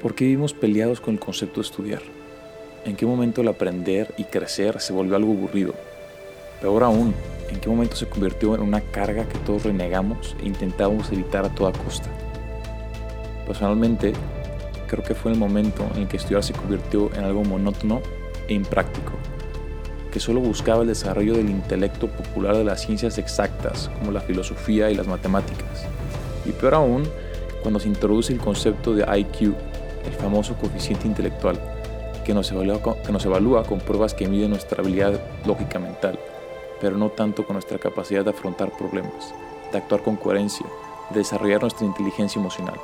¿Por qué vivimos peleados con el concepto de estudiar? ¿En qué momento el aprender y crecer se volvió algo aburrido? Peor aún, ¿en qué momento se convirtió en una carga que todos renegamos e intentamos evitar a toda costa? Personalmente, creo que fue el momento en el que estudiar se convirtió en algo monótono e impráctico, que solo buscaba el desarrollo del intelecto popular de las ciencias exactas, como la filosofía y las matemáticas. Y peor aún, cuando se introduce el concepto de IQ, el famoso coeficiente intelectual, que nos, evalúa con, que nos evalúa con pruebas que miden nuestra habilidad lógica mental, pero no tanto con nuestra capacidad de afrontar problemas, de actuar con coherencia, de desarrollar nuestra inteligencia emocional.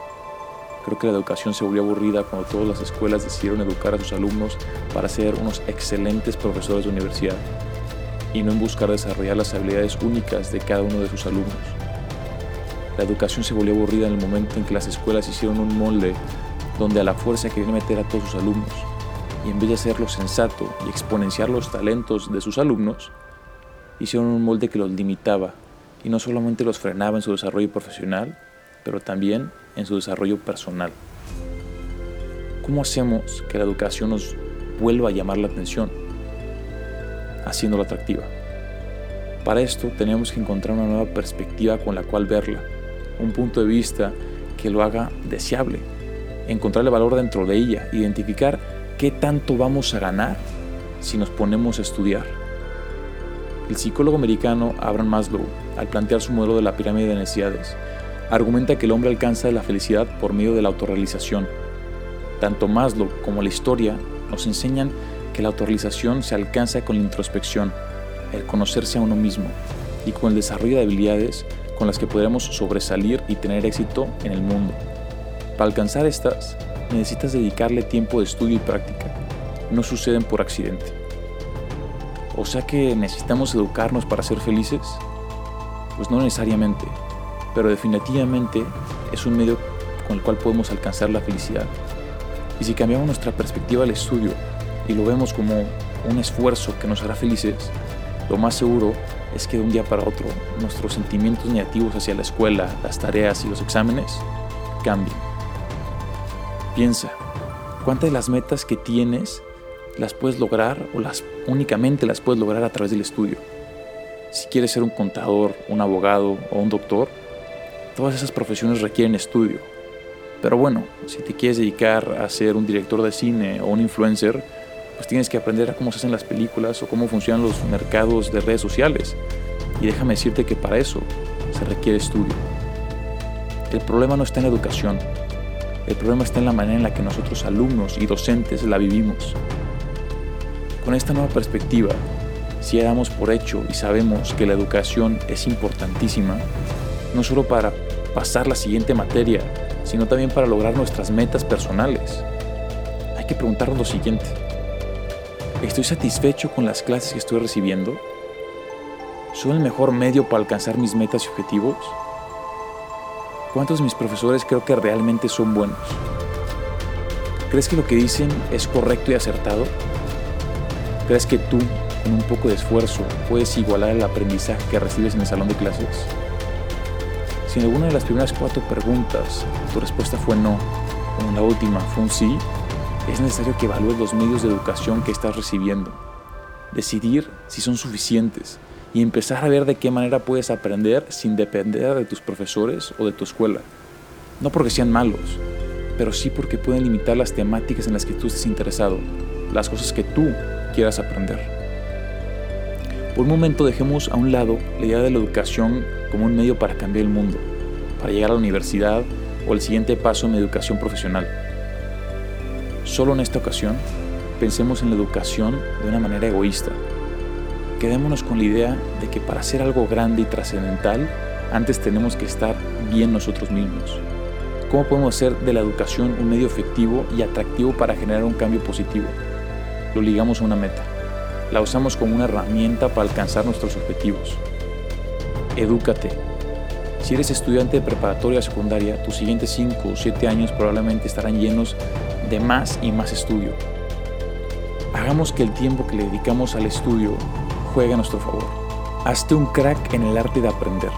Creo que la educación se volvió aburrida cuando todas las escuelas decidieron educar a sus alumnos para ser unos excelentes profesores de universidad y no en buscar desarrollar las habilidades únicas de cada uno de sus alumnos. La educación se volvió aburrida en el momento en que las escuelas hicieron un molde donde a la fuerza querían meter a todos sus alumnos, y en vez de hacerlo sensato y exponenciar los talentos de sus alumnos, hicieron un molde que los limitaba y no solamente los frenaba en su desarrollo profesional, pero también en su desarrollo personal. ¿Cómo hacemos que la educación nos vuelva a llamar la atención? Haciéndola atractiva. Para esto tenemos que encontrar una nueva perspectiva con la cual verla, un punto de vista que lo haga deseable, encontrar el valor dentro de ella, identificar qué tanto vamos a ganar si nos ponemos a estudiar. El psicólogo americano Abraham Maslow, al plantear su modelo de la pirámide de necesidades, argumenta que el hombre alcanza la felicidad por medio de la autorrealización. Tanto Maslow como la historia nos enseñan que la autorrealización se alcanza con la introspección, el conocerse a uno mismo y con el desarrollo de habilidades con las que podremos sobresalir y tener éxito en el mundo. Para alcanzar estas, necesitas dedicarle tiempo de estudio y práctica. No suceden por accidente. O sea que necesitamos educarnos para ser felices? Pues no necesariamente, pero definitivamente es un medio con el cual podemos alcanzar la felicidad. Y si cambiamos nuestra perspectiva al estudio y lo vemos como un esfuerzo que nos hará felices, lo más seguro es que de un día para otro nuestros sentimientos negativos hacia la escuela, las tareas y los exámenes cambien. Piensa, ¿cuántas de las metas que tienes las puedes lograr o las únicamente las puedes lograr a través del estudio? Si quieres ser un contador, un abogado o un doctor, todas esas profesiones requieren estudio. Pero bueno, si te quieres dedicar a ser un director de cine o un influencer, pues tienes que aprender a cómo se hacen las películas o cómo funcionan los mercados de redes sociales. Y déjame decirte que para eso se requiere estudio. El problema no está en la educación, el problema está en la manera en la que nosotros alumnos y docentes la vivimos. Con esta nueva perspectiva, si damos por hecho y sabemos que la educación es importantísima, no solo para pasar la siguiente materia, sino también para lograr nuestras metas personales, hay que preguntarnos lo siguiente. ¿Estoy satisfecho con las clases que estoy recibiendo? ¿Son el mejor medio para alcanzar mis metas y objetivos? ¿Cuántos de mis profesores creo que realmente son buenos? ¿Crees que lo que dicen es correcto y acertado? ¿Crees que tú, con un poco de esfuerzo, puedes igualar el aprendizaje que recibes en el salón de clases? Si en alguna de las primeras cuatro preguntas tu respuesta fue no, o en la última fue un sí, es necesario que evalúes los medios de educación que estás recibiendo, decidir si son suficientes y empezar a ver de qué manera puedes aprender sin depender de tus profesores o de tu escuela. No porque sean malos, pero sí porque pueden limitar las temáticas en las que tú estés interesado, las cosas que tú quieras aprender. Por un momento dejemos a un lado la idea de la educación como un medio para cambiar el mundo, para llegar a la universidad o el siguiente paso en la educación profesional. Solo en esta ocasión, pensemos en la educación de una manera egoísta, quedémonos con la idea de que para hacer algo grande y trascendental, antes tenemos que estar bien nosotros mismos. ¿Cómo podemos hacer de la educación un medio efectivo y atractivo para generar un cambio positivo? Lo ligamos a una meta. La usamos como una herramienta para alcanzar nuestros objetivos. Edúcate. Si eres estudiante de preparatoria o secundaria, tus siguientes 5 o 7 años probablemente estarán llenos de más y más estudio. Hagamos que el tiempo que le dedicamos al estudio juega a nuestro favor. Hazte un crack en el arte de aprender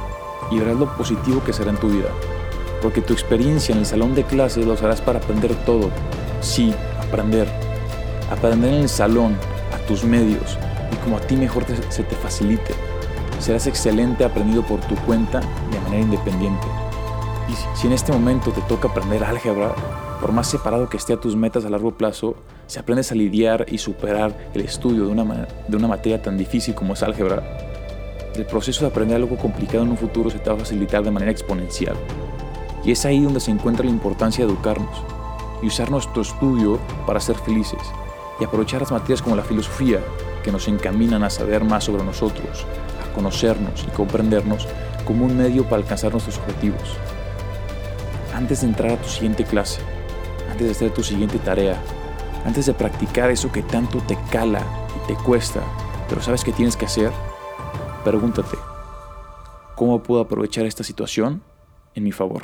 y verás lo positivo que será en tu vida, porque tu experiencia en el salón de clases lo harás para aprender todo, Sí, aprender. Aprender en el salón, a tus medios y como a ti mejor se te facilite. Serás excelente aprendido por tu cuenta de manera independiente. Y si en este momento te toca aprender álgebra, por más separado que esté a tus metas a largo plazo, si aprendes a lidiar y superar el estudio de una, de una materia tan difícil como es álgebra, el proceso de aprender algo complicado en un futuro se te va a facilitar de manera exponencial. Y es ahí donde se encuentra la importancia de educarnos y usar nuestro estudio para ser felices y aprovechar las materias como la filosofía que nos encaminan a saber más sobre nosotros, a conocernos y comprendernos como un medio para alcanzar nuestros objetivos. Antes de entrar a tu siguiente clase, antes de hacer tu siguiente tarea, antes de practicar eso que tanto te cala y te cuesta, pero sabes que tienes que hacer, pregúntate, ¿cómo puedo aprovechar esta situación en mi favor?